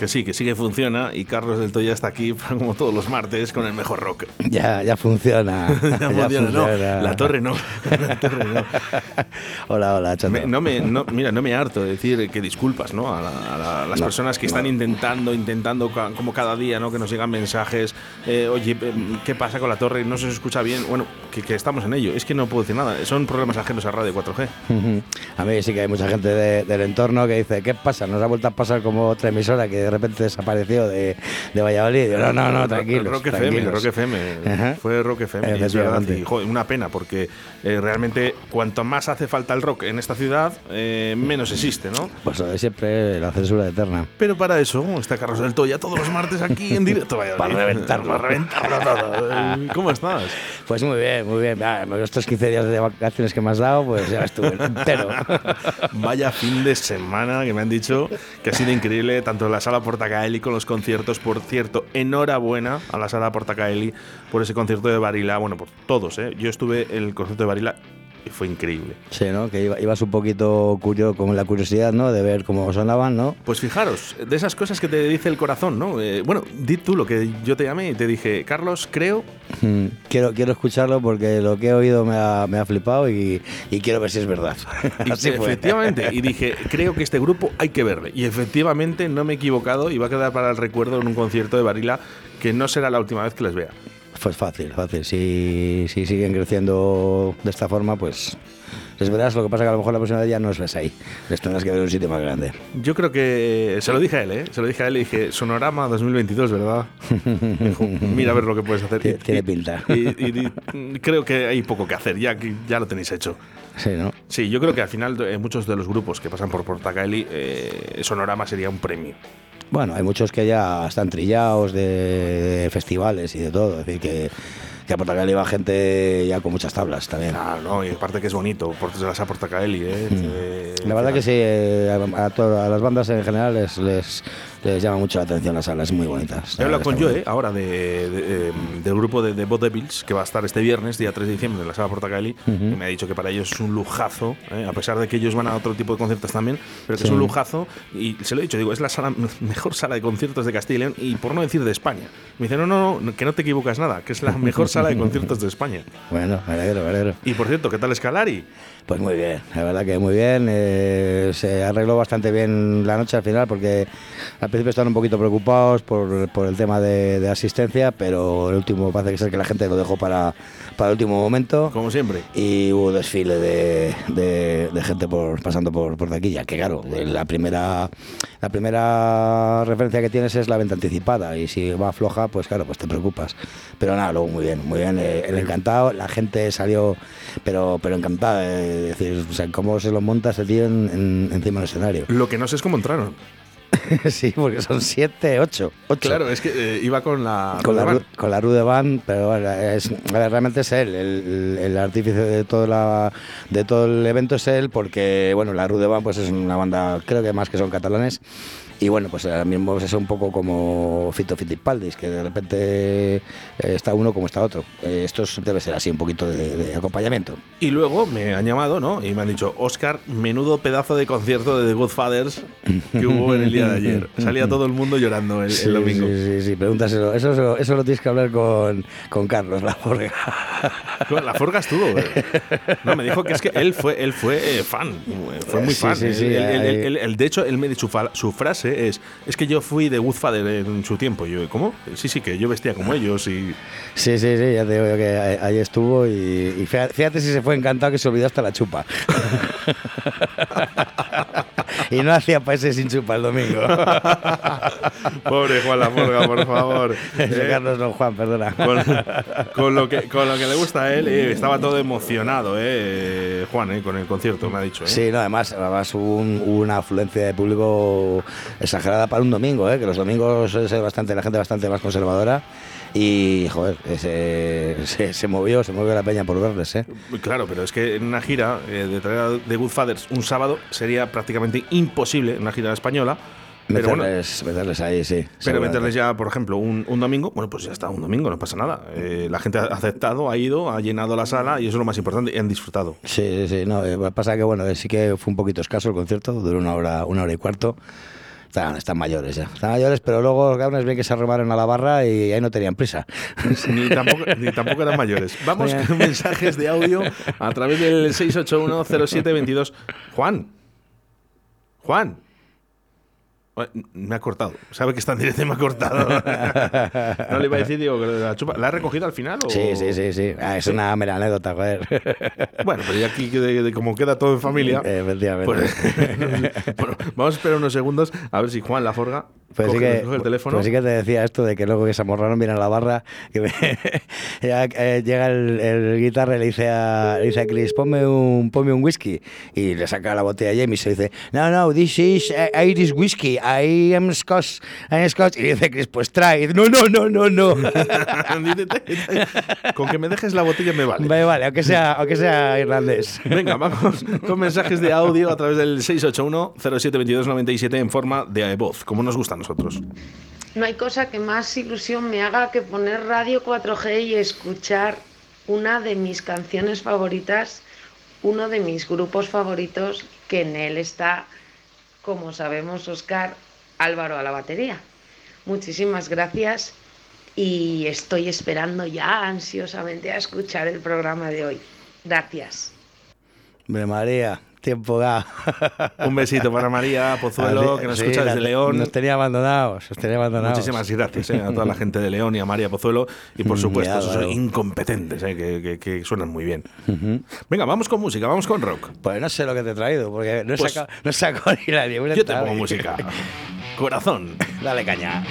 Que sí, que sí que funciona y Carlos del Toya está aquí como todos los martes con el mejor rock. Ya, ya funciona. Ya funciona, no, la torre no. La torre no. Hola, hola. Me- no me, no- mira, no me harto de decir que disculpas, ¿no? A, la- a la- a las personas que están intentando, intentando, ca- como cada día, ¿no? Que nos llegan mensajes, eh, oye, eh, ¿qué pasa con la torre? No se escucha bien. Bueno, que, que estamos en ello. Es que no puedo decir nada. Son problemas ajenos a Radio 4G. Ujú. A mí sí que hay mucha gente de- del entorno que dice, ¿qué pasa? Nos ha vuelto a pasar como otra emisora que de repente desapareció de, de Valladolid. No, no, no, tranquilos. Rock FM, tranquilos". Rock FM. Ajá. Fue Rock FM. y es verdad. Y, joder, una pena, porque eh, realmente cuanto más hace falta el rock en esta ciudad, eh, menos existe, ¿no? Pues lo de siempre, la censura eterna. Pero para eso está Carlos del Toya todos los martes aquí en directo. Valladolid. Para reventarlo. Para reventarlo todo. Eh, ¿Cómo estás? Pues muy bien, muy bien. Ah, estos 15 días de vacaciones que me has dado, pues ya estuve entero. Vaya fin de semana que me han dicho que ha sido increíble, tanto en la sala Portacaeli con los conciertos. Por cierto, enhorabuena a la sala Portacaeli por ese concierto de Barila. Bueno, por todos, ¿eh? Yo estuve en el concierto de Barila y fue increíble. Sí, ¿no? Que iba- ibas un poquito curioso, con la curiosidad, ¿no? De ver cómo sonaban, ¿no? Pues fijaros, de esas cosas que te dice el corazón, ¿no? Eh, bueno, di tú lo que yo te llamé y te dije, Carlos, creo. Mm, Quiero, quiero escucharlo porque lo que he oído me ha, me ha flipado y, y quiero ver si es verdad. Y Así fue. efectivamente, y dije, creo que este grupo hay que verle. Y efectivamente no me he equivocado y va a quedar para el recuerdo en un concierto de Barila que no será la última vez que les vea. Pues fácil, fácil. Si, si siguen creciendo de esta forma, pues les verás. Lo que pasa que a lo mejor la próxima vez ya no os ves ahí. Les tendrás que ver en un sitio más grande. Yo creo que se lo dije a él, ¿eh? Se lo dije a él y dije, Sonorama 2022, ¿verdad? Dijo, Mira a ver lo que puedes hacer. Tiene- Y- tiene pinta. Y, y- y creo que hay poco que hacer, ya ya lo tenéis hecho. Sí, ¿no? Sí, yo creo que al final eh, muchos de los grupos que pasan por Portacaeli, eh, Sonorama sería un premio. Bueno, hay muchos que ya están trillados de, de festivales y de todo. Es decir, que, que a Portagal iba gente ya con muchas tablas también. Claro, ¿no? Y aparte que es bonito, por la Sa Portacaeli, ¿eh? Eh, La verdad que sí, eh, a, a todas- a las bandas en general les, les, les llama mucho la atención las salas, muy bonitas. He hablado con Joe ahora de, de, eh, del grupo de, de Bot Devils que va a estar este viernes, día 3 de diciembre, en la sala Portacaeli. Y me ha dicho que para ellos es un lujazo, ¿eh? a pesar de que ellos van a otro tipo de conciertos también, pero que es Sí. un lujazo. Y se lo he dicho, digo, es la sala, mejor sala de conciertos de Castilla y León y por no decir de España. Me dice, no, no, no, que no te equivocas nada, que es la mejor sala de conciertos de España. Bueno, me alegro, me alegro. Y por cierto, ¿qué tal Escalari? Pues muy bien, la verdad que muy bien. eh, se arregló bastante bien la noche al final porque al principio estaban un poquito preocupados por, por el tema de, de asistencia, pero el último parece que ser que la gente lo dejó para, para el último momento. Como siempre. Y hubo desfile de, de- de gente por, pasando por, por taquilla, que claro, la primera, la primera referencia que tienes es la venta anticipada y si va floja, pues claro, pues te preocupas. Pero nada, luego muy bien, muy bien, eh, el encantado, la gente salió, pero, pero encantada, eh, decir, o sea, cómo se lo monta ese tío en- en- encima del escenario. Lo que no sé es cómo entraron. sí, porque son siete, ocho, ocho. Claro, es que eh, iba con la. con la, van. Ru- con la Rude Band, pero bueno, es, realmente es él, el, el artífice de todo, la, de todo el evento es él, porque bueno, la Rude Band pues es una banda, creo que más que son catalanes, Y bueno, pues ahora mismo es un poco como Fito Fittipaldis, que de repente eh, está uno como está otro. Eh, esto es- debe ser así, un poquito de, de acompañamiento. Y luego me han llamado, ¿no? Y me han dicho, Oscar, menudo pedazo de concierto de The Good Fathers que hubo en el día de ayer. Salía todo el mundo llorando el, el Sí, domingo. Sí, sí, sí, pregúntaselo. Eso, eso, eso lo tienes que hablar con, con Carlos, la forga. La Forga estuvo. eh. No, me dijo que es que él fue, él fue eh, fan. Fue muy Sí, fan. sí, sí, Él- él- él- de hecho, él me, su, fa- su frase es: Es que yo fui de Woodfather en su tiempo. Y yo, ¿cómo? Sí, sí, que yo vestía como ellos. Y Sí, sí, sí, ya te digo yo que ahí estuvo y, y fíjate, fíjate si se fue encantado que se olvidó hasta la chupa. y no hacía países sin chupa el domingo. Pobre Juan La Forga, por favor. Eh, Carlos Don Juan, perdona. con, con lo que, con lo que le gusta a él, eh, estaba todo emocionado, eh, Juan, eh, con el concierto, me ha dicho. eh. Sí, no, además, además hubo, un- hubo una afluencia de público exagerada para un domingo, ¿eh? que los domingos es bastante, la gente bastante más conservadora. Y, joder, se, se, se movió, se movió la peña por verles, ¿eh? Claro, pero es que en una gira eh, de traer The Good Fathers un sábado sería prácticamente imposible en una gira española. Pero bueno, Meterles, meterles ahí, sí. pero meterles ya, por ejemplo, un, un domingo, bueno, pues ya está, un domingo, no pasa nada. Eh, la gente ha aceptado, ha ido, ha llenado la sala y eso es lo más importante, y han disfrutado. Sí, sí, sí. No, eh, pasa que bueno, eh, sí que fue un poquito escaso el concierto, duró una hora, una hora y cuarto. Están, están mayores ya. Están mayores, pero luego los cabrones bien que se arromaron a la barra y ahí no tenían prisa. Ni tampoco, ni tampoco eran mayores. Vamos con mensajes de audio a través del 6810722. Juan. Juan. Me ha cortado. Sabe que está en directo y me ha cortado. no le iba a decir, digo, la chupa. ¿La ha recogido al final? O? Sí, sí, sí, sí. Ah, es una mera anécdota, joder. Bueno, pero ya aquí, de, de como queda todo en familia. Efectivamente. pues- bueno, vamos a esperar unos segundos a ver si Juan la forga Pues sí, coge, que, coge el teléfono. pues sí que te decía esto de que luego que se amorraron viene a la barra, que me- ya, eh, llega el, el guitarra y le dice a, le dice a Chris, ponme un, ponme un whisky. Y le saca la botella a James y dice, no, no, this is eh, Irish whiskey, I am Scotch, I am Scotch. Y dice Chris, pues trae. No, no, no, no, no. Con que me dejes la botella me vale. vale, vale, aunque sea, aunque sea irlandés. Venga, vamos con mensajes de audio a través del 681-072297 en forma de voz, como nos gusta a nosotros. No hay cosa que más ilusión me haga que poner Radio 4G y escuchar una de mis canciones favoritas, uno de mis grupos favoritos, que en él está, como sabemos, Oscar Álvaro a la batería. Muchísimas gracias y estoy esperando ya ansiosamente a escuchar el programa de hoy. Gracias. Hombre, María, tiempo da. Un besito para María Pozuelo, que nos Sí, escucha desde León. Nos tenía abandonados, nos tenía abandonados. Muchísimas gracias eh, a toda la gente de León y a María Pozuelo y por Mm, supuesto esos claro. incompetentes eh, que, que- que suenan muy bien. Venga, vamos con música, vamos con rock. Pues no sé lo que te he traído, porque no he Pues- sacado, no ni la. Yo te pongo música. Corazón. Dale caña.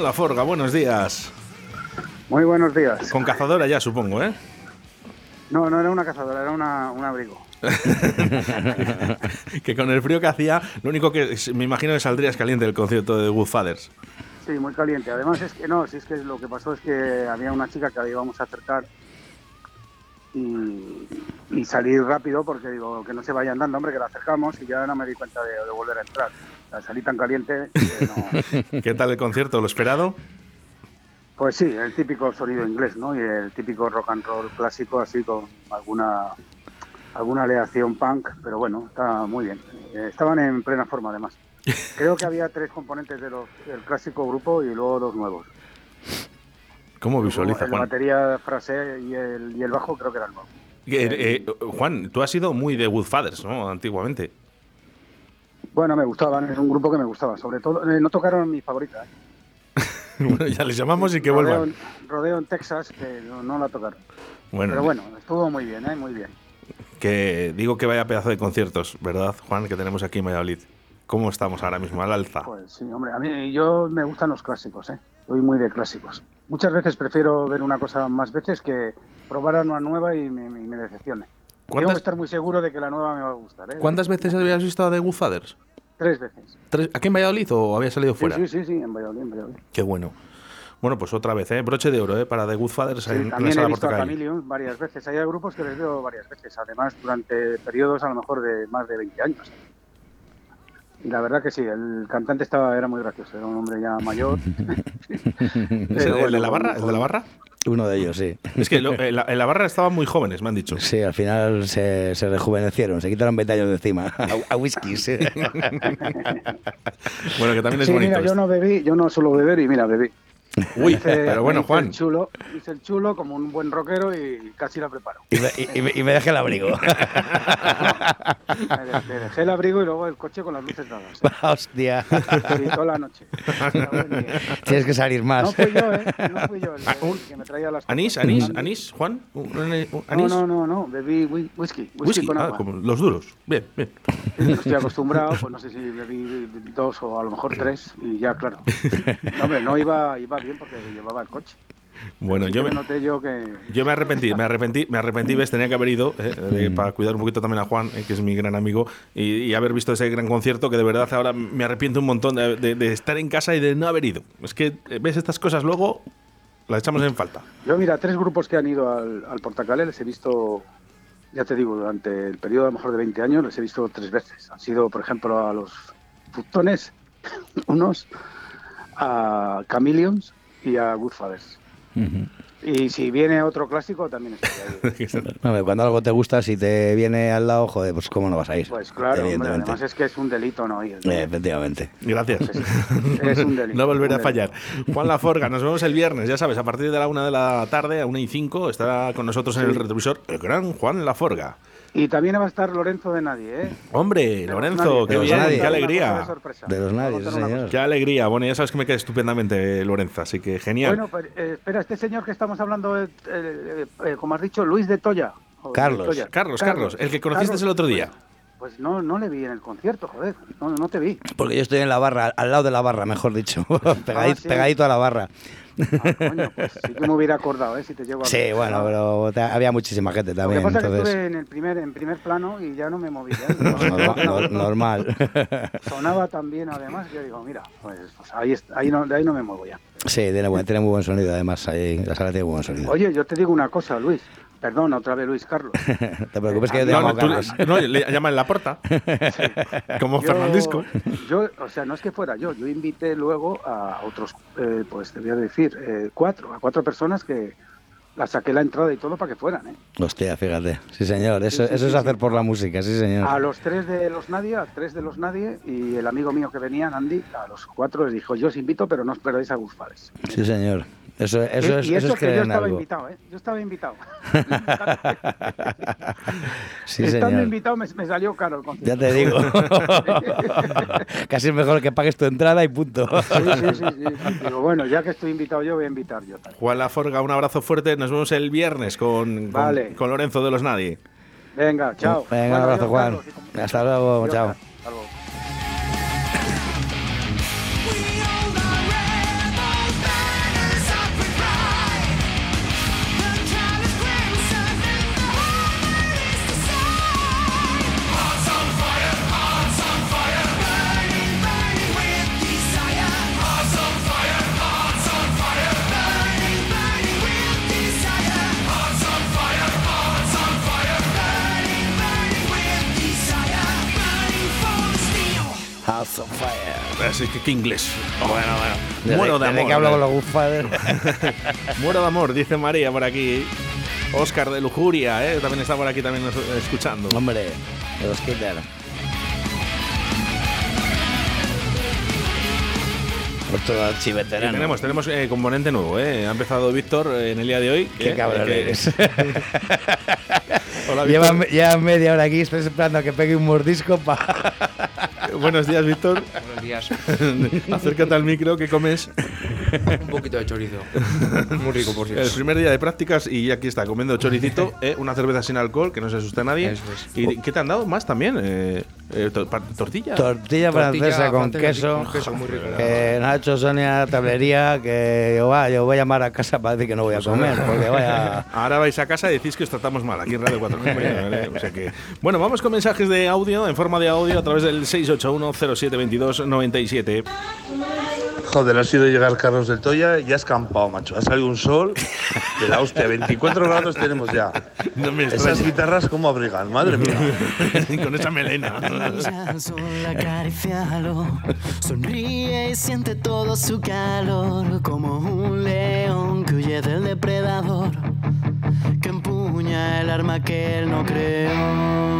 Juan Laforga, buenos días. Muy buenos días. Con cazadora ya, supongo, ¿eh? No, no era una cazadora, era una, un abrigo. que con el frío que hacía, lo único que me imagino que saldrías caliente del concierto de The Good Fathers. Sí, muy caliente. Además es que no, si es que lo que pasó es que había una chica que la íbamos a acercar y, y salir rápido porque digo que no se vaya andando, hombre, que la acercamos y ya no me di cuenta de, de volver a entrar. Sea, salí tan caliente que no. ¿Qué tal el concierto? ¿Lo esperado? Pues sí, el típico sonido inglés, ¿no? Y el típico rock and roll clásico, así con alguna alguna aleación punk, pero bueno, está muy bien. Eh, estaban en plena forma, además. Creo que había tres componentes de los, del clásico grupo y luego dos nuevos. ¿Cómo visualiza, Juan? batería frase y el, y el bajo creo que eran nuevos. Eh, eh, Juan, tú has sido muy de Woodfathers, ¿no? Antiguamente. Bueno, me gustaban, es un grupo que me gustaba. Sobre todo, eh, no tocaron mi favorita. ¿eh? bueno, ya les llamamos y que Rodeo, vuelvan. Rodeo en Texas, que no, no la tocaron. Bueno, Pero bueno, estuvo muy bien, ¿eh? muy bien. que digo que vaya pedazo de conciertos, ¿verdad, Juan? Que tenemos aquí en Valladolid. ¿Cómo estamos ahora mismo? Al alza. Pues sí, hombre, a mí yo me gustan los clásicos, ¿eh? Soy muy de clásicos. Muchas veces prefiero ver una cosa más veces que probar una nueva y me, me- me decepcione. ¿Cuántas- que estar muy seguro de que la nueva me va a gustar, ¿eh? ¿Cuántas veces habías visto a The Woodfathers? Tres veces. ¿Tres? ¿Aquí en Valladolid o había salido Sí, fuera? sí, sí, sí, en Valladolid, en Valladolid. Qué bueno. Bueno, pues otra vez, ¿eh? Broche de oro, ¿eh? Para The Sí, en, en la también he visto a. Chameleon varias veces. Hay grupos que les veo varias veces, además durante periodos a lo mejor de más de 20 años. Y la verdad que sí, el cantante estaba era muy gracioso, era un hombre ya mayor. ¿Es el, de la barra? ¿El de la barra? Uno de ellos, sí. Es que lo- en, la, en la barra estaban muy jóvenes, me han dicho. Sí, al final se, se rejuvenecieron, se quitaron 20 años de encima. A, a whiskies. sí. Bueno, que también es Sí, bonito. mira, yo no bebí, yo no suelo beber y mira, bebí. Uy, Hice- pero bueno, Juan. El chulo, hice el chulo como un buen rockero y casi la preparo. Y me, y- y me- me dejé el abrigo. Me, de- me dejé el abrigo y luego el coche con las luces dadas. Hostia. Sí, toda la noche. Tienes que salir No más. fui yo, ¿eh? No fui yo el, Ah, el que me traía las ¿Anís? ¿Anís? ¿Anís? ¿Juan? ¿Un- un- un- No, ¿Anís? no, no, no, bebí whi- whisky, whisky, Whisky, con ah, agua. como los duros. Bien, bien. No Estoy acostumbrado, pues no sé si bebí dos o a lo mejor tres y ya, claro. No, hombre, no iba, iba bien porque llevaba el coche. Bueno, yo me, noté yo que... yo me arrepentí, me arrepentí, me arrepentí, ves, tenía que haber ido eh, eh, para cuidar un poquito también a Juan, eh, que es mi gran amigo, y, y haber visto ese gran concierto que de verdad ahora me arrepiento un montón de, de- de estar en casa y de no haber ido. Es que eh, ves estas cosas luego, las echamos en falta. Yo, mira, tres grupos que han ido al, al Portacale les he visto, ya te digo, durante el periodo a lo mejor de 20 años, les he visto tres veces. Han sido, por ejemplo, a los Futones, unos, a Chameleons y a Goodfathers. Y si viene otro clásico, también estoy ahí. Cuando algo te gusta, si te viene al lado, joder, pues cómo no vas a ir. Pues claro, hombre, además es que es un delito no ir. Eh, efectivamente. Gracias. Es un delito. No volveré a fallar. Juan Laforga, nos vemos el viernes, ya sabes, a partir de la una de la tarde, a una y cinco, estará con nosotros en el retrovisor el gran Juan Laforga. Y también va a estar Lorenzo de Nadie, ¿eh? Hombre, De Lorenzo, qué De bien, Nadie. qué de alegría. De los nadie, señor. Qué alegría. Bueno, ya sabes que me queda estupendamente Lorenzo, así que genial. Bueno, pues, eh, espera, este señor que estamos hablando, eh, eh, eh, como has dicho, Luis de Toya. o de Carlos. Toya. Carlos, Carlos, el que conociste Carlos, el otro día. Pues, pues no, no le vi en el concierto, joder. No, no te vi. Porque yo estoy en la barra, al lado de la barra, mejor dicho. pegadito, sí. pegadito a la barra. Ah, coño, pues sí que me hubiera acordado, ¿eh? Si te llevo a Sí, bueno, No. pero te- había muchísima gente Lo que también. pasa que estuve en el primer, en primer plano y ya no me moví. ¿eh? normal, nor- normal. Sonaba tan bien además yo digo, mira, pues, pues ahí, ahí no, de ahí no me muevo ya. Sí, tiene, buen- tiene muy buen sonido, además. Ahí, la sala tiene muy buen sonido. Oye, yo te digo una cosa, Luis. Perdón, otra vez Luis Carlos. te preocupes que yo te No, llamo no, tú- Carlos. no, le llaman la porta. Como Yo- Fernandisco. Yo, o sea, no es que fuera yo, yo invité luego a otros, eh, pues te voy a decir, eh, cuatro, a cuatro personas que las saqué la entrada y todo para que fueran, ¿eh? Hostia, fíjate. Sí, señor. Eso, Sí, sí, eso sí, es hacer sí. por la música, sí, señor. A los tres de los nadie, a tres de los nadie y el amigo mío que venían, Andy, a los cuatro les dijo, yo os invito, pero no os perdáis a Guzmales. Sí, señor. Eso, eso, es, y eso eso es que yo estaba algo. invitado, ¿eh? Yo estaba invitado. Sí, Estando señor. invitado me, me salió caro el concierto. Ya te digo. Casi es mejor que pagues tu entrada y punto. Sí, sí, sí, sí. Digo, bueno, ya que estoy invitado yo, voy a invitar yo también. Juan Laforga, un abrazo fuerte. Nos vemos el viernes con, con, Vale. con Lorenzo de los Nadie. Venga, chao. Venga, un abrazo, Juan. Carlos, Hasta luego, chao. hasta luego. Hearts of Fire. Así que qué inglés. Bueno, bueno. Desde- Muero de amor. que hablo con los Goodfather. Muero de amor, dice María por aquí. Oscar de Lujuria, ¿eh? también está por aquí también nos- escuchando. Hombre, de los Kinder. Tenemos, tenemos eh, componente nuevo, ¿eh? Ha empezado Víctor eh, en el día de hoy. Qué ¿eh? cabrón Que- eres. Hola, lleva media hora aquí, estoy esperando a que pegue un mordisco para. Buenos días, Víctor. Buenos días. Acércate al micro, ¿qué comes? Un poquito de chorizo. Muy rico, por El cierto. primer día de prácticas y aquí está, comiendo choricito, eh, una cerveza sin alcohol, que no se asuste a nadie. Eso es. ¿Y qué te han dado más también? Eh, eh, to- ¿Tortilla? Tortilla, Tortilla francesa con queso. con queso, muy rico. Que hecho Sonia tablería. Que yo, va, yo voy a llamar a casa para decir que no voy a comer. Porque vaya. Ahora vais a casa y decís que os tratamos mal aquí en Radio 4. ¿vale? O sea que- bueno, vamos con mensajes de audio, en forma de audio, a través del 681-0722-97. Joder, ha sido llegar Carlos del Toya y ha escampado, macho. Ha salido un sol de la hostia. 24 grados tenemos ya. No me Esas extraña. guitarras, ¿cómo abrigan? Madre mía. con esa melena. Sonríe y siente todo su calor. Como un león que huye del depredador. Que empuña el arma que él no creó.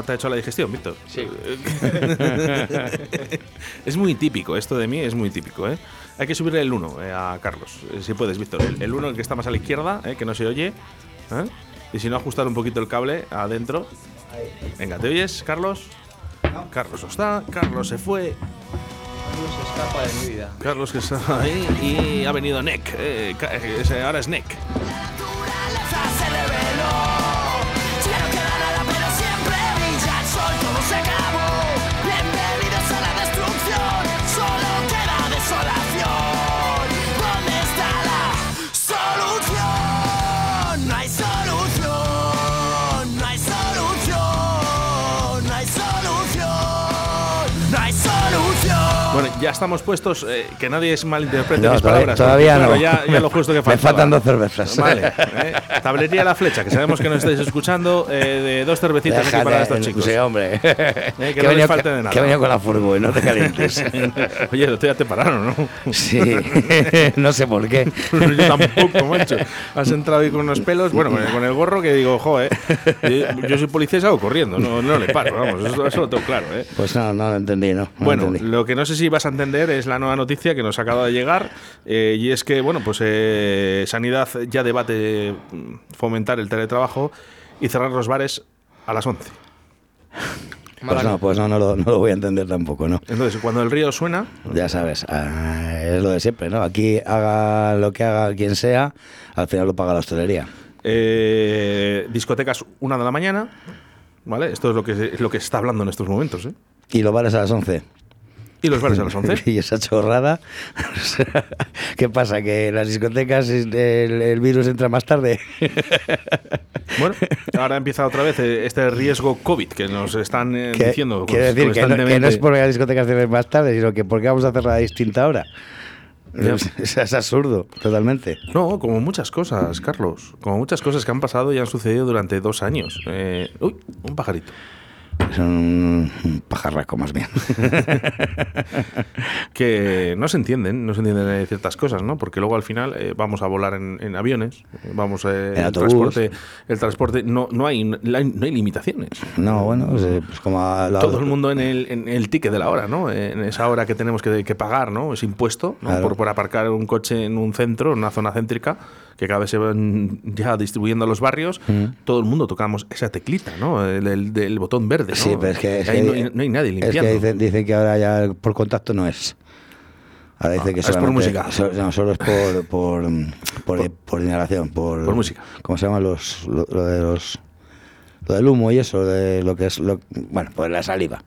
Ya, te ha hecho la digestión, Víctor. Sí. es muy típico, esto de mí es muy típico, ¿eh? Hay que subirle el 1 a Carlos, eh, si puedes, Víctor. El 1, el que está más a la izquierda, ¿eh? que no se oye. ¿eh? Y si no, ajustar un poquito el cable adentro. Venga, ¿te oyes, Carlos? Carlos no está, Carlos se fue. se escapa de mi vida. Carlos que está ahí y ha venido Nick. eh, eh, ahora es Nick. Ya estamos puestos, eh, que nadie malinterprete No, mis todavía- palabras. todavía no. Ya, ya lo justo que Me faltan dos cervezas. Vale. eh, Tablería La Flecha, que sabemos que nos estáis escuchando, eh, de dos cervecitas aquí Déjate, para estos chicos. Sí, hombre. Eh, que que no les falte de nada. que venido con la furgo y no te calientes. Oye, otro día te pararon, ¿no? sí, no sé por qué. Yo tampoco, macho. Has entrado ahí con unos pelos, bueno, con el, gorro que digo, jo, eh. Yo, soy policía y salgo corriendo, no, no le paro, vamos, eso, eso lo tengo claro, eh. Pues no, no lo entendí, no. no lo Bueno, entendí. lo que no sé si vas a entender es la nueva noticia que nos acaba de llegar eh, y es que, bueno, pues eh, Sanidad ya debate mm, fomentar el teletrabajo y cerrar los bares a las 11. Pues no, pues no, no lo, no lo voy a entender tampoco, ¿no? Entonces, cuando el río suena, Ya sabes, ah, es lo de siempre, ¿no? Aquí haga lo que haga quien sea, al final lo paga la hostelería. eh, discotecas una de la mañana, ¿vale? Esto es lo que, se- lo que se está hablando en estos momentos, ¿eh? Y los bares a las 11. Y los bares a las 11. y esa chorrada. ¿Qué pasa? ¿Que en las discotecas el, el virus entra más tarde? Bueno, ahora empieza otra vez eh, este riesgo COVID que nos están eh, diciendo Quiere decir que no, que no es porque las discotecas cierren más tarde, sino que porque vamos a hacerla a distinta hora. Ya. Es, es absurdo, totalmente. No, como muchas cosas, Carlos. Como muchas cosas que han pasado y han sucedido durante dos años. Eh, uy, un pajarito. Son un, un pajarraco más bien. Que no se entienden, no se entienden ciertas cosas, ¿no? Porque luego al final eh, vamos a volar en, en aviones, vamos eh, el transporte, el transporte no, no hay no hay, limitaciones. No, bueno, pues, eh, pues como a la- Todo el mundo en el, en el ticket de la hora, ¿no? En esa hora que tenemos que, que pagar, ¿no? Ese impuesto, ¿no? Claro. Por, por aparcar un coche en un centro, en una zona céntrica, que cada vez se van ya distribuyendo a los barrios. Mm. Todo el mundo tocamos esa teclita, ¿no? El, botón verde, ¿no? Sí, pero es que, es Ahí que- no, hay, no hay nadie es limpiando. que dicen, dicen que ahora ya por contacto no es. Ahora dice Ah, que es por música. so- no, solo es por, por, por, por inhalación, por, Por música. ¿Cómo se llama los, lo, lo de los, lo del humo y eso, de lo que es, lo, bueno, pues la saliva.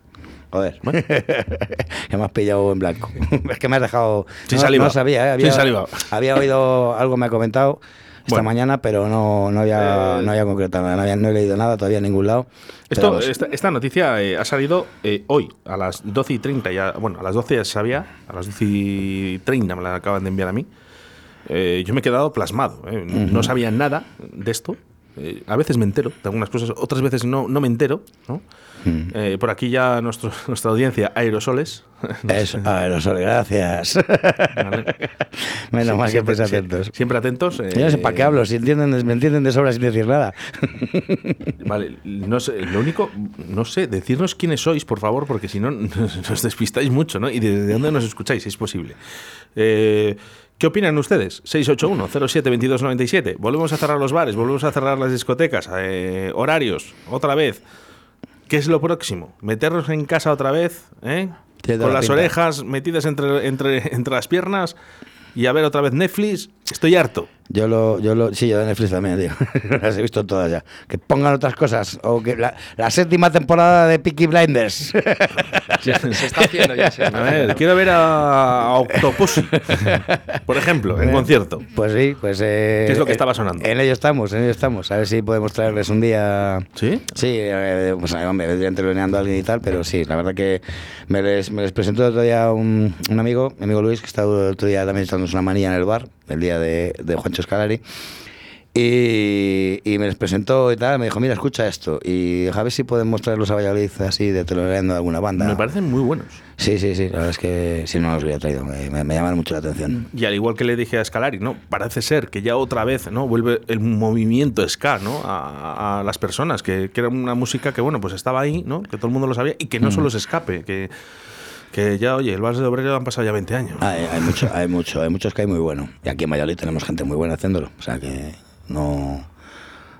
Joder, que me has pillado en blanco. es que me has dejado. Sin no, saliva. No sabía, ¿eh? había, Sin saliva. había oído algo, me ha comentado esta Bueno. mañana, pero no, no, había, Eh, no había concretado nada, no, había- no he leído nada todavía en ningún lado. Esto, esta, esta noticia eh, ha salido eh, hoy, a las 12 y 30. Ya, bueno, a las 12 ya se sabía, a las 12 y 30 me la acaban de enviar a mí. Eh, yo me he quedado plasmado. eh. No sabía nada de esto. Eh, a veces me entero de algunas cosas, otras veces no, no me entero. ¿no? Eh, por aquí ya nuestro, nuestra audiencia, aerosoles. Eso, aerosol, gracias. Menos mal que estéis atentos. Siempre atentos. eh, Yo no sé para qué hablo, si entienden, me entienden de sobra sin decir nada. Vale, no sé, lo único, no sé, decirnos quiénes sois, por favor, porque si no nos despistáis mucho, ¿no? Y de, de dónde nos escucháis, si es posible. Eh, ¿Qué opinan ustedes? 681-07-2297. Volvemos a cerrar los bares, volvemos a cerrar las discotecas, eh, horarios, otra vez. ¿Qué es lo próximo? ¿Meternos en casa otra vez? ¿eh? Con la las pinta. orejas metidas entre, entre, entre las piernas y a ver otra vez Netflix. Estoy harto. Yo lo, yo lo, sí, yo de Netflix también, digo. Las he visto todas ya. Que pongan otras cosas. O que la, la séptima temporada de Peaky Blinders. Se está haciendo ya. se está A ver, haciendo. quiero ver a, a Octopussy, por ejemplo, en concierto. Pues sí, pues. eh, ¿Qué es lo que eh, estaba sonando? En ello estamos, en ello estamos. A ver si podemos traerles un día. ¿Sí? Sí, eh, pues eh, hombre, vendría interveniendo alguien y tal, pero sí, la verdad que me les, me les presentó el otro día un, un amigo, mi amigo Luis, que estaba el otro día también echándonos una manía en el bar, el día de, de Juancho Scalari. Y, y me les presentó y tal, me dijo, mira, escucha esto. Y a ver si podemos traerlos a Valladolid así de tolerando alguna banda. Me parecen muy buenos. Sí, sí, sí, la verdad es que si no los hubiera traído, me, me, llaman mucho la atención. Y al igual que le dije a Scalari, ¿no? Parece ser que ya otra vez, ¿no? Vuelve el movimiento ska, ¿no? A, a las personas, que, que era una música que, bueno, pues estaba ahí, ¿no? Que todo el mundo lo sabía y que no solo se escape, que, que ya, oye, el Vals de Obrero han pasado ya 20 años. Hay, hay mucho, hay mucho, hay muchos que hay muy bueno. Y aquí en Valladolid tenemos gente muy buena haciéndolo. O sea que no,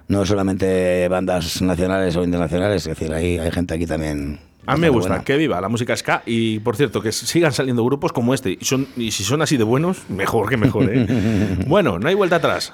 no solamente bandas nacionales o internacionales, es decir, hay, hay gente aquí también. A mí me gusta buena. que viva la música ska y, por cierto, que sigan saliendo grupos como este. Y, son, y si son así de buenos, mejor que mejor, ¿eh? bueno, no hay vuelta atrás.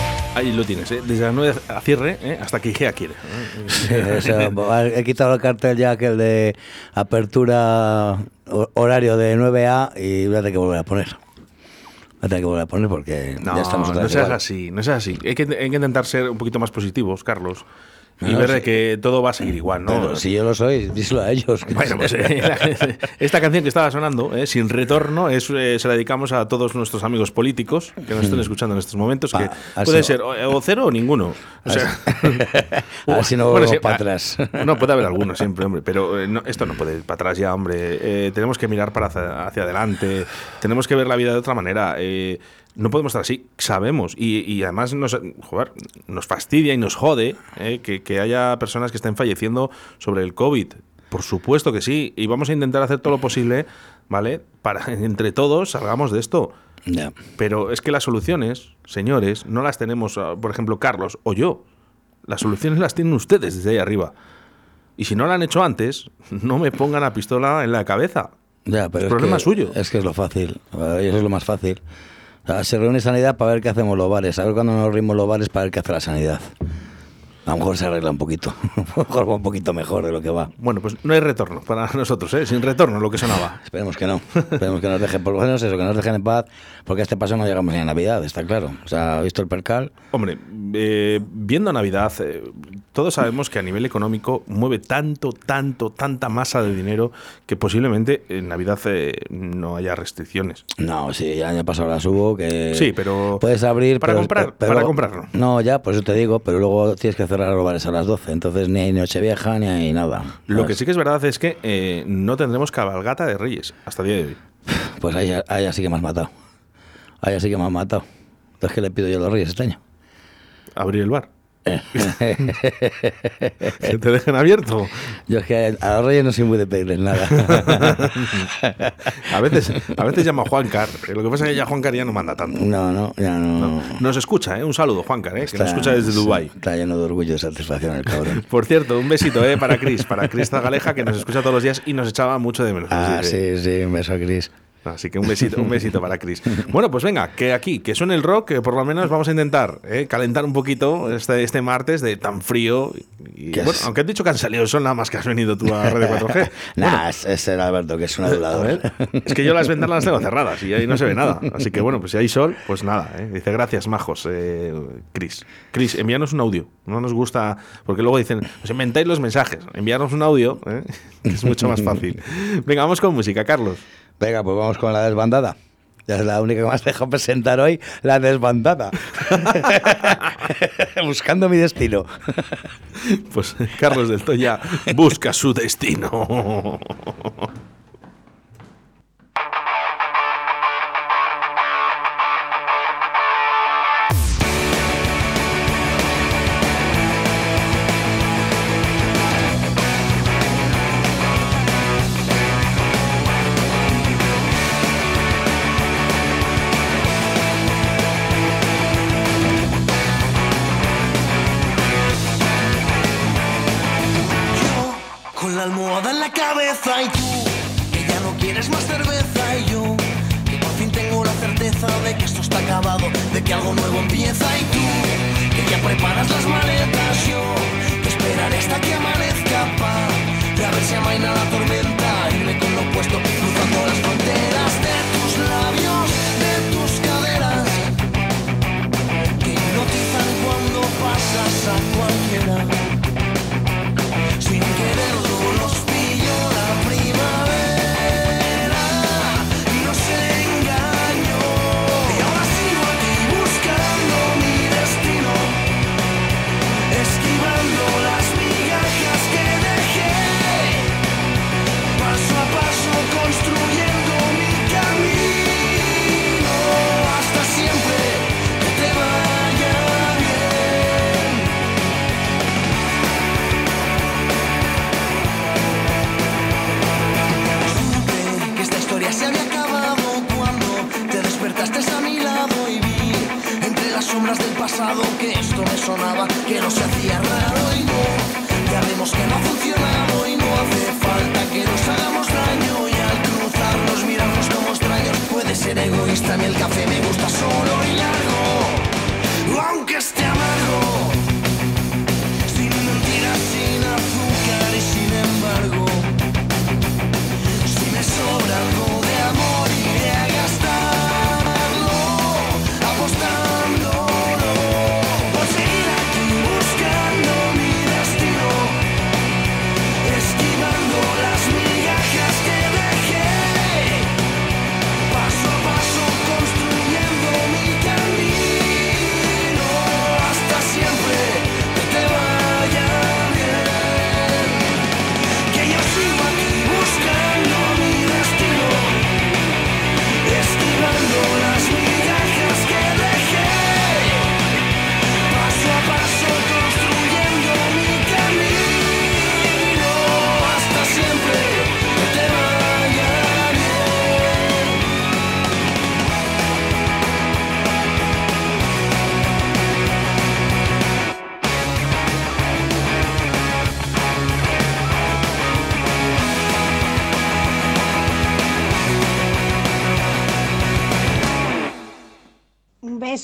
Ahí lo tienes, ¿eh? desde las 9 a cierre ¿eh? hasta que IGEA quiere. He quitado el cartel ya que el de apertura ho- horario de 9A y voy a tener que volver a poner. Voy a tener que volver a poner porque No, ya estamos no seas igual. así, no seas así. Hay que, hay que intentar ser un poquito más positivos, Carlos. Y No, ver sí. que todo va a seguir igual, ¿no? Pero si yo lo soy, díselo a ellos. Bueno, pues eh, esta canción que estaba sonando, eh, Sin Retorno, es, eh, se la dedicamos a todos nuestros amigos políticos que nos están escuchando en estos momentos, que Mm. así puede ser o, o cero o ninguno. O sea, A ver si no Bueno, sí, para ah, atrás. No, puede haber alguno siempre, hombre, pero eh, no, esto no puede ir para atrás ya, hombre. Eh, tenemos que mirar para hacia, hacia adelante, tenemos que ver la vida de otra manera. No podemos estar así, sabemos. Y, y además nos, joder, nos fastidia y nos jode eh, que, que haya personas que estén falleciendo sobre el COVID. Por supuesto que sí. Y vamos a intentar hacer todo lo posible, ¿vale? Para entre todos salgamos de esto. Pero es que las soluciones, señores, no las tenemos, ah, por ejemplo, Carlos o yo. Las soluciones las tienen ustedes desde ahí arriba. Y si no lo han hecho antes, no me pongan la pistola en la cabeza. Ya, pero Es es problema que, suyo. Es que es lo fácil. Eso es lo más fácil. Sea, se reúne sanidad para ver qué hacemos los bares. A ver cuándo nos reunimos los bares para ver qué hace la sanidad. A lo mejor se arregla un poquito. A lo mejor va un poquito mejor de lo que va. Bueno, pues no hay retorno para nosotros, ¿eh? Sin retorno, lo que sonaba. Esperemos que no. Esperemos que nos dejen, por lo menos eso, que nos dejen en paz, porque a este paso no llegamos ni a Navidad, está claro. O sea, visto el percal, Hombre, eh, viendo Navidad, eh, todos sabemos que a nivel económico mueve tanto, tanto, tanta masa de dinero que posiblemente en Navidad eh, no haya restricciones. no, sí, ya el año pasado las hubo, que Sí, pero puedes abrir... para pero- comprar, pero- para comprarlo. No, ya, por eso te digo, pero luego tienes que cerrar los bares a las 12, entonces ni hay Nochevieja ni hay nada. Lo ¿sabes? que sí que es verdad es que eh, no tendremos cabalgata de Reyes hasta el día de hoy. Pues ahí, ahí sí que me has matado. Ahí sí que me has matado. Entonces, ¿qué le pido yo a los reyes este año? Abrir el bar. Que te dejen abierto. Yo es que a los reyes no soy muy de pedirles nada. A veces, a veces llama Juancar. eh, Lo que pasa es que ya Juancar ya no manda tanto. No, no, ya no. Nos escucha, ¿eh? Un saludo, Juancar, ¿eh? Que nos escucha desde sí, Dubái. Está lleno de orgullo y satisfacción el cabrón. Por cierto, un besito ¿eh? para Cris, para Cris Zagaleja, que nos escucha todos los días y nos echaba mucho de menos. Ah, que- sí, sí, un beso a Cris. Así que un besito, un besito para Chris. Bueno, pues venga, que aquí, que suene el rock, que por lo menos vamos a intentar ¿eh? calentar un poquito este, este martes de tan frío. Y, ¿Qué bueno, aunque has dicho que han salido sol, nada más que has venido tú a Red 4G. Nah, es, es el Alberto, que es un adulador. es que yo las ventanas las tengo cerradas y ahí no se ve nada. Así que bueno, pues si hay sol, pues nada. ¿eh? Dice gracias, majos, eh, Chris. Chris, envíanos un audio. No nos gusta, porque luego dicen, os inventáis los mensajes. Enviarnos un audio, ¿eh? que es mucho más fácil. Venga, vamos con música, Carlos. Venga, pues vamos con la desbandada. Ya es la única que me has dejado presentar hoy, la desbandada. Buscando mi destino. Pues Carlos del Toya busca su destino.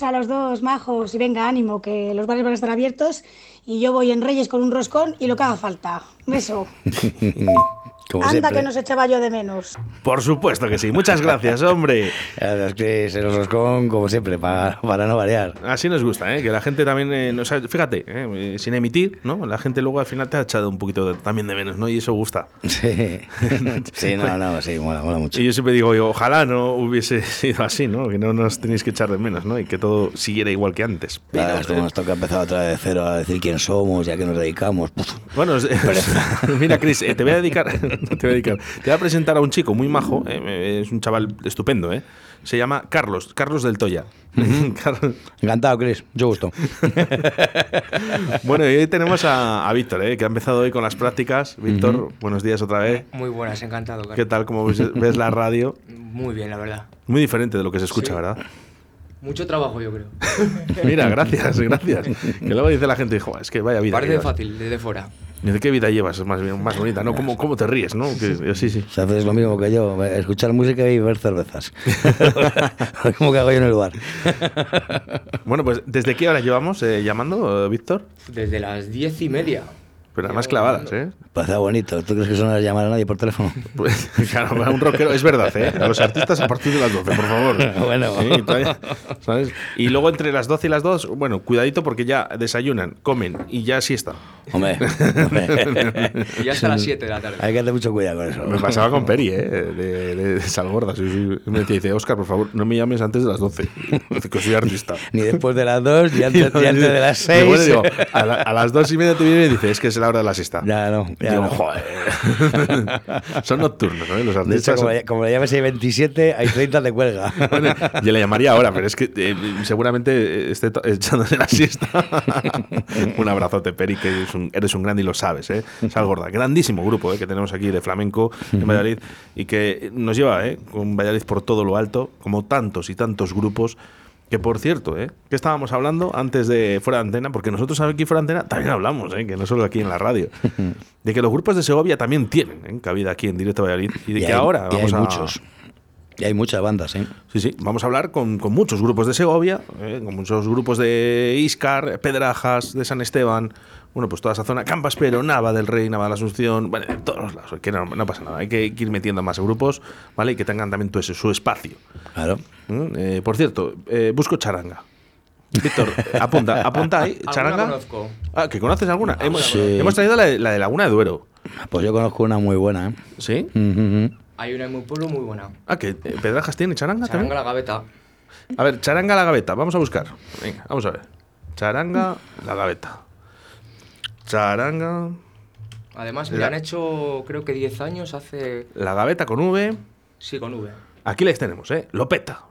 A los dos majos y venga, ánimo, que los bares van a estar abiertos y yo voy en Reyes con un roscón y lo que haga falta. Beso. Como Anda siempre. que nos echaba yo de menos. Por supuesto que sí. Muchas gracias, hombre. Es que se los roscón, como siempre, para, para no variar. Así nos gusta, ¿eh? que la gente también, eh, nos ha- fíjate, ¿eh? sin emitir, ¿no? La gente luego al final te ha echado un poquito de- también de menos, ¿no? Y eso gusta. Sí, sí no, no, sí, mola, mola mucho. Y yo siempre digo, yo, ojalá no hubiese sido así, ¿no? Que no nos tenéis que echar de menos, ¿no? Y que todo siguiera igual que antes. Claro, esto nos toca empezar otra vez de cero a decir quién somos, ya que nos dedicamos. Bueno, mira, Chris, eh, te voy a dedicar, no te voy a dedicar, te voy a presentar a un chico muy majo, eh, es un chaval estupendo, ¿eh? Se llama Carlos, Carlos del Toya. Carlos- Encantado, Chris, mucho gusto. Bueno, y hoy tenemos a, a Víctor, ¿eh? que ha empezado hoy con las prácticas. Víctor, buenos días otra vez. Muy buenas, encantado. Carlos. ¿Qué tal? ¿Cómo ves, ves la radio? Muy bien, la verdad. Muy diferente de lo que se escucha, Sí. ¿verdad? Mucho trabajo, yo creo. Mira, gracias, gracias. Que luego dice la gente, dijo, es que vaya vida. Parece que llevas". fácil, desde fuera. Dice, ¿qué vida llevas? Es más, bien, más bonita, ¿no? ¿Cómo, ¿Cómo te ríes, no? Que- yo, sí, sí. O sea, haces lo mismo que yo, escuchar música y beber cervezas. como que hago yo en el bar. Bueno, pues, ¿desde qué hora llevamos eh, llamando, eh, Víctor? Desde las diez y media. Pero además clavadas, ¿eh? Parece bonito. ¿Tú crees que eso no es llamar a nadie por teléfono? Pues, claro, a un rockero, es verdad, ¿eh? A los artistas a partir de las 12, por favor. Bueno. Sí, todavía, ¿sabes? Y luego entre las 12 y las 2, bueno, cuidadito porque ya desayunan, comen y ya siesta. Hombre, Y ya hasta las 7 de la tarde. hay que tener mucho cuidado con eso. Me pasaba con Peri, ¿eh? De, de, de Salgorda. Sí, sí. Me decía, dice, Oscar, por favor, no me llames antes de las 12. Dice que soy artista. Ni después de las dos, ni antes, ni antes de las Y seis. bueno, digo, a, la- a las dos y media te viene y dice, es que es la hora de la siesta. Ya no, ya Digo, no. joder. Son nocturnos, ¿no? Los De hecho, artistas como, son- como le llames ahí 27, hay 30 de cuelga. Bueno, yo le llamaría ahora, pero es que eh, seguramente esté echándose la siesta. un abrazote, Peri, que eres un, eres un grande y lo sabes, ¿eh? Salgorda. Grandísimo grupo ¿eh? que tenemos aquí de flamenco en Valladolid y que nos lleva ¿eh? con Valladolid por todo lo alto, como tantos y tantos grupos. Que por cierto, ¿eh? que estábamos hablando antes de fuera de antena, porque nosotros aquí fuera de antena también hablamos, ¿eh? que no solo aquí en la radio, de que los grupos de Segovia también tienen ¿eh? cabida aquí en Directo Valladolid y de Y que hay- ahora y hay a, muchos. Y hay muchas bandas, ¿eh? Sí, sí, vamos a hablar con, con muchos grupos de Segovia, eh, con muchos grupos de Iscar, Pedrajas, de San Esteban, bueno, pues toda esa zona, Campaspero, Nava del Rey, Nava de la Asunción, bueno, de todos los lados, que no, no pasa nada, hay que ir metiendo más grupos, ¿vale? Y que tengan también tu- ese- su espacio. Claro. Mm, eh, por cierto, eh, busco charanga. Víctor, apunta, apunta ahí, charanga. conozco. Ah, ¿que conoces alguna? Hemos, Sí. hemos traído la de, la de Laguna de Duero. Pues yo conozco una muy buena, ¿eh? ¿Sí? Ujú. Hay una en mi pueblo muy buena. Ah, que eh, Pedrajas tiene charanga Charanga también. la gaveta. A ver, charanga la gaveta, vamos a buscar. Venga, vamos a ver. Charanga la gaveta. Charanga Además, me La- han hecho, creo que 10 años hace. la gaveta con V. Sí, con V. Aquí les tenemos, ¿eh? Lopeta.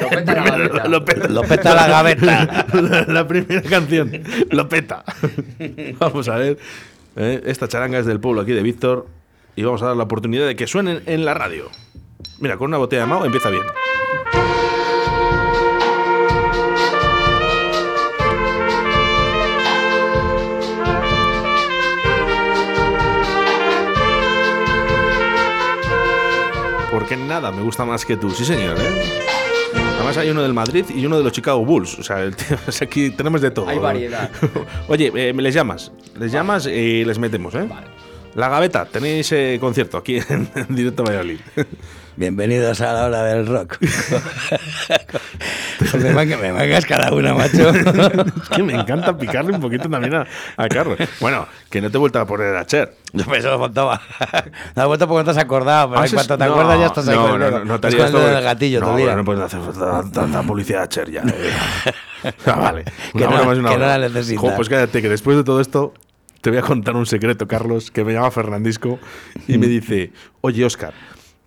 Lopeta la gaveta. Lopeta. Lopeta la gaveta. la, la primera canción. Lopeta. vamos a ver. ¿eh? Esta charanga es del pueblo aquí de Víctor. Y vamos a dar la oportunidad de que suenen en la radio. Mira, con una botella de Mao empieza bien. Nada me gusta más que tú. Sí, señor, ¿eh? Además hay uno del Madrid y uno de los Chicago Bulls. O sea, el tío- o sea, aquí tenemos de todo. Hay variedad. Oye, eh, les llamas. Les llamas y les metemos, ¿eh? La Gaveta, tenéis eh, concierto aquí en, en directo Valladolid. Bienvenidos a la hora del rock. me, manga- me mangas cada una, macho. es que me encanta picarle un poquito también a, a Carlos. Bueno, que no te he vuelto a poner a Cher. Yo me eso lo faltaba. No has vuelto porque no te has acordado, pero Ah, en cuanto te no, acuerdas ya estás ahí no, con el no, no, no te Es con el dedo todo- del gatillo no, todavía. no puedes hacer tanta, publicidad a Cher ya. eh. Ah, vale. Que no- una que no broma. la necesitas. Jo, pues cállate, que después de todo esto te voy a contar un secreto, Carlos, que me llama Fernandisco y me dice, oye, Oscar,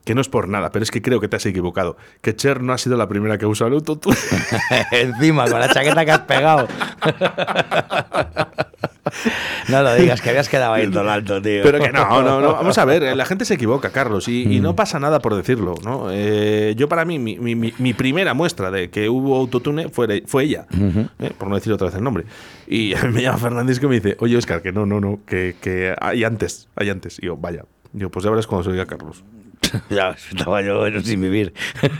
que no es por nada, pero es que creo que te has equivocado. Que Cher no ha sido la primera que el autotune. Encima, con la chaqueta que has pegado. no lo digas, que habías quedado ahí en todo alto, tío. Pero que no, no, no. Vamos a ver, eh, la gente se equivoca, Carlos, y, y no pasa nada por decirlo, ¿no? Eh, yo para mí, mi, mi- mi- primera muestra de que hubo autotune fue, fue ella, eh, por no decir otra vez el nombre. Y me llama Fernández que me dice, oye, Oscar, que no, no, no, que, que hay antes, hay antes. Y yo, vaya. Yo, pues ya verás cuando se oiga Carlos. Ya, estaba yo en un sin vivir.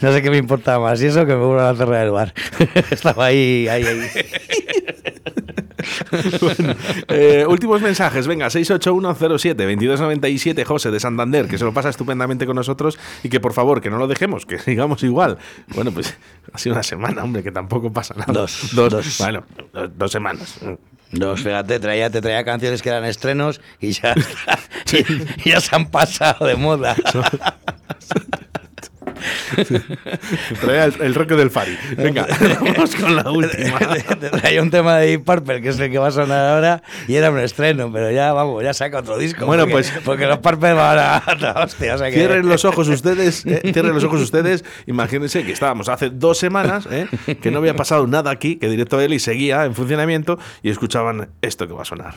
no sé qué me importa más, y eso que me vuelvan a cerrar el bar. estaba ahí, ahí, ahí. Bueno, eh, últimos mensajes, venga, 68107-2297, José de Santander, que se lo pasa estupendamente con nosotros y que por favor, que no lo dejemos, que sigamos igual. Bueno, pues ha sido una semana, hombre, que tampoco pasa nada. Dos, dos, dos. bueno, dos, dos semanas. Dos, fíjate, traía, te traía canciones que eran estrenos y ya, y ya se han pasado de moda. Traía el, el rock del Fari. Venga, vamos con la última. Te traía un tema de Deep Purple, que es el que va a sonar ahora, y era un estreno, pero ya, vamos, ya saca otro disco. Bueno, porque- pues- Porque los Purple van a... Hostia, o sea que- Cierren los ojos ustedes, eh, cierren los ojos ustedes. Imagínense que estábamos hace dos semanas, eh, que no había pasado nada aquí, que Directo Eli seguía en funcionamiento y escuchaban esto que va a sonar.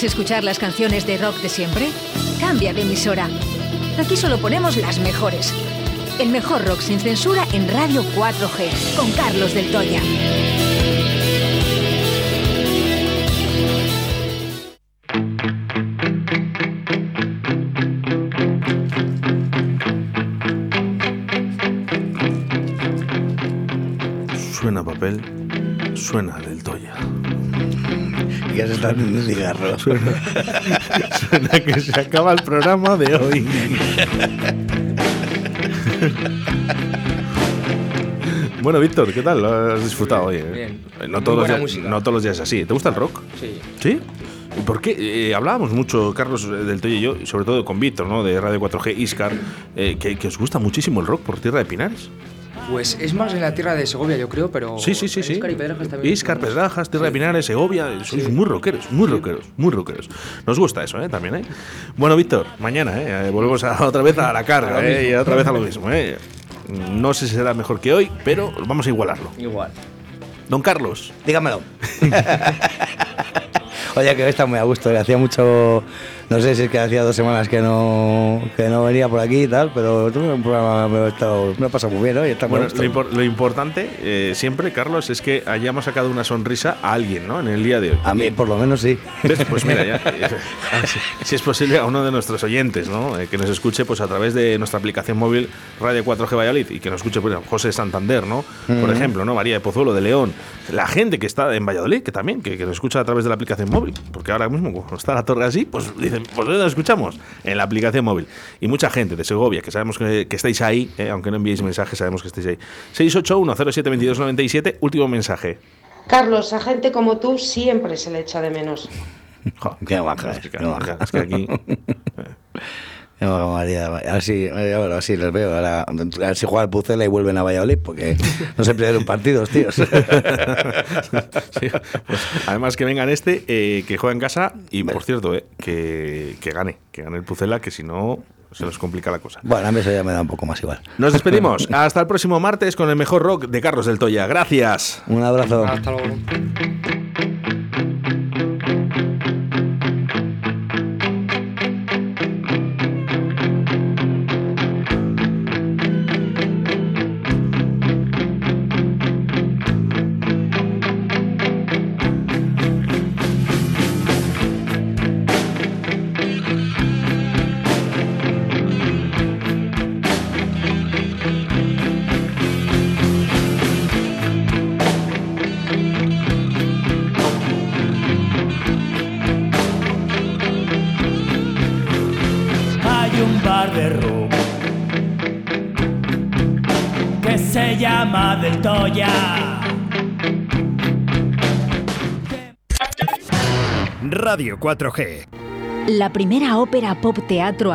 ¿Quieres escuchar las canciones de rock de siempre? Cambia de emisora. Aquí solo ponemos las mejores. El mejor rock sin censura en Radio 4G, con Carlos del Toya. papel, suena del Toya. Ya se está en un cigarro. Suena, suena que se acaba el programa de hoy. Bueno, Víctor, ¿qué tal? ¿Lo has disfrutado hoy? eh? Bien. No todos, los buena días, música. no todos los días es así. ¿Te gusta el rock? Sí. ¿Sí? ¿Y por qué? Eh, hablábamos mucho, Carlos eh, del Toyo y yo, y sobre todo con Víctor, ¿no? De Radio 4G, Iscar, eh, que, que os gusta muchísimo el rock por Tierra de Pinares. Pues es más en la tierra de Segovia, yo creo, pero. Sí, sí, sí, sí. Iscar y Pedrajas también. Iscar, Pedrajas, Tierra de Pinares, Segovia, sois muy rockeros, muy rockeros, muy rockeros. Nos gusta eso, ¿eh? También, ¿eh? Bueno, Víctor, mañana, ¿eh? Eh, Volvemos a- otra vez a la carga, ¿eh? Y otra vez a lo mismo, ¿eh? No sé si será mejor que hoy, pero vamos a igualarlo. Igual. Don Carlos. Dígamelo. Oye, que hoy está muy a gusto. que Hacía mucho. No sé si es que hacía dos semanas que no, que no venía por aquí y tal, pero un programa, me estado, me he pasado muy bien hoy. Está Bueno, lo, impor- lo importante eh, siempre, Carlos, es que hayamos sacado una sonrisa a alguien, ¿no? En el día de hoy. A mí, por lo menos, sí. ¿Ves? Pues mira, ya, eh, a ver si, es posible a uno de nuestros oyentes, ¿no? Eh, que nos escuche pues a través de nuestra aplicación móvil Radio 4G Valladolid y que nos escuche pues, José Santander, ¿no? Por Ujú. ejemplo, ¿no? María de Pozuelo de León, la gente que está en Valladolid, que también, que, que nos escucha a través de la aplicación móvil, porque ahora mismo como está la torre así, pues dicen, pues ¿dónde nos escuchamos? En la aplicación móvil. Y mucha gente de Segovia, que sabemos que, que estáis ahí, eh, aunque no enviéis mensajes, sabemos que estáis ahí. 681-072297, último mensaje. Carlos, a gente como tú siempre se le echa de menos. Qué baja, Es que, qué baja. es que aquí... Baja, María. Así, eh, bueno, así les veo. Ahora, a ver si juega el Pucela y vuelven a Valladolid, porque no se pierden partidos, tíos. Sí, pues, además que vengan este, eh, que juega en casa y por cierto, eh, que, que gane, que gane el Pucela, que si no se nos complica la cosa. bueno, a mí eso ya me da un poco más igual. Nos despedimos. Hasta el próximo martes con el mejor rock de Carlos del Toya. Gracias. Un abrazo. Hasta luego. Radio 4G. La primera ópera pop teatro